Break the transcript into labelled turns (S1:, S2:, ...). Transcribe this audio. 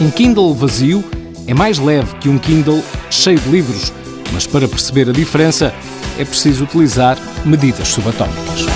S1: Um Kindle vazio é mais leve que um Kindle cheio de livros, mas para perceber a diferença é preciso utilizar medidas subatómicas.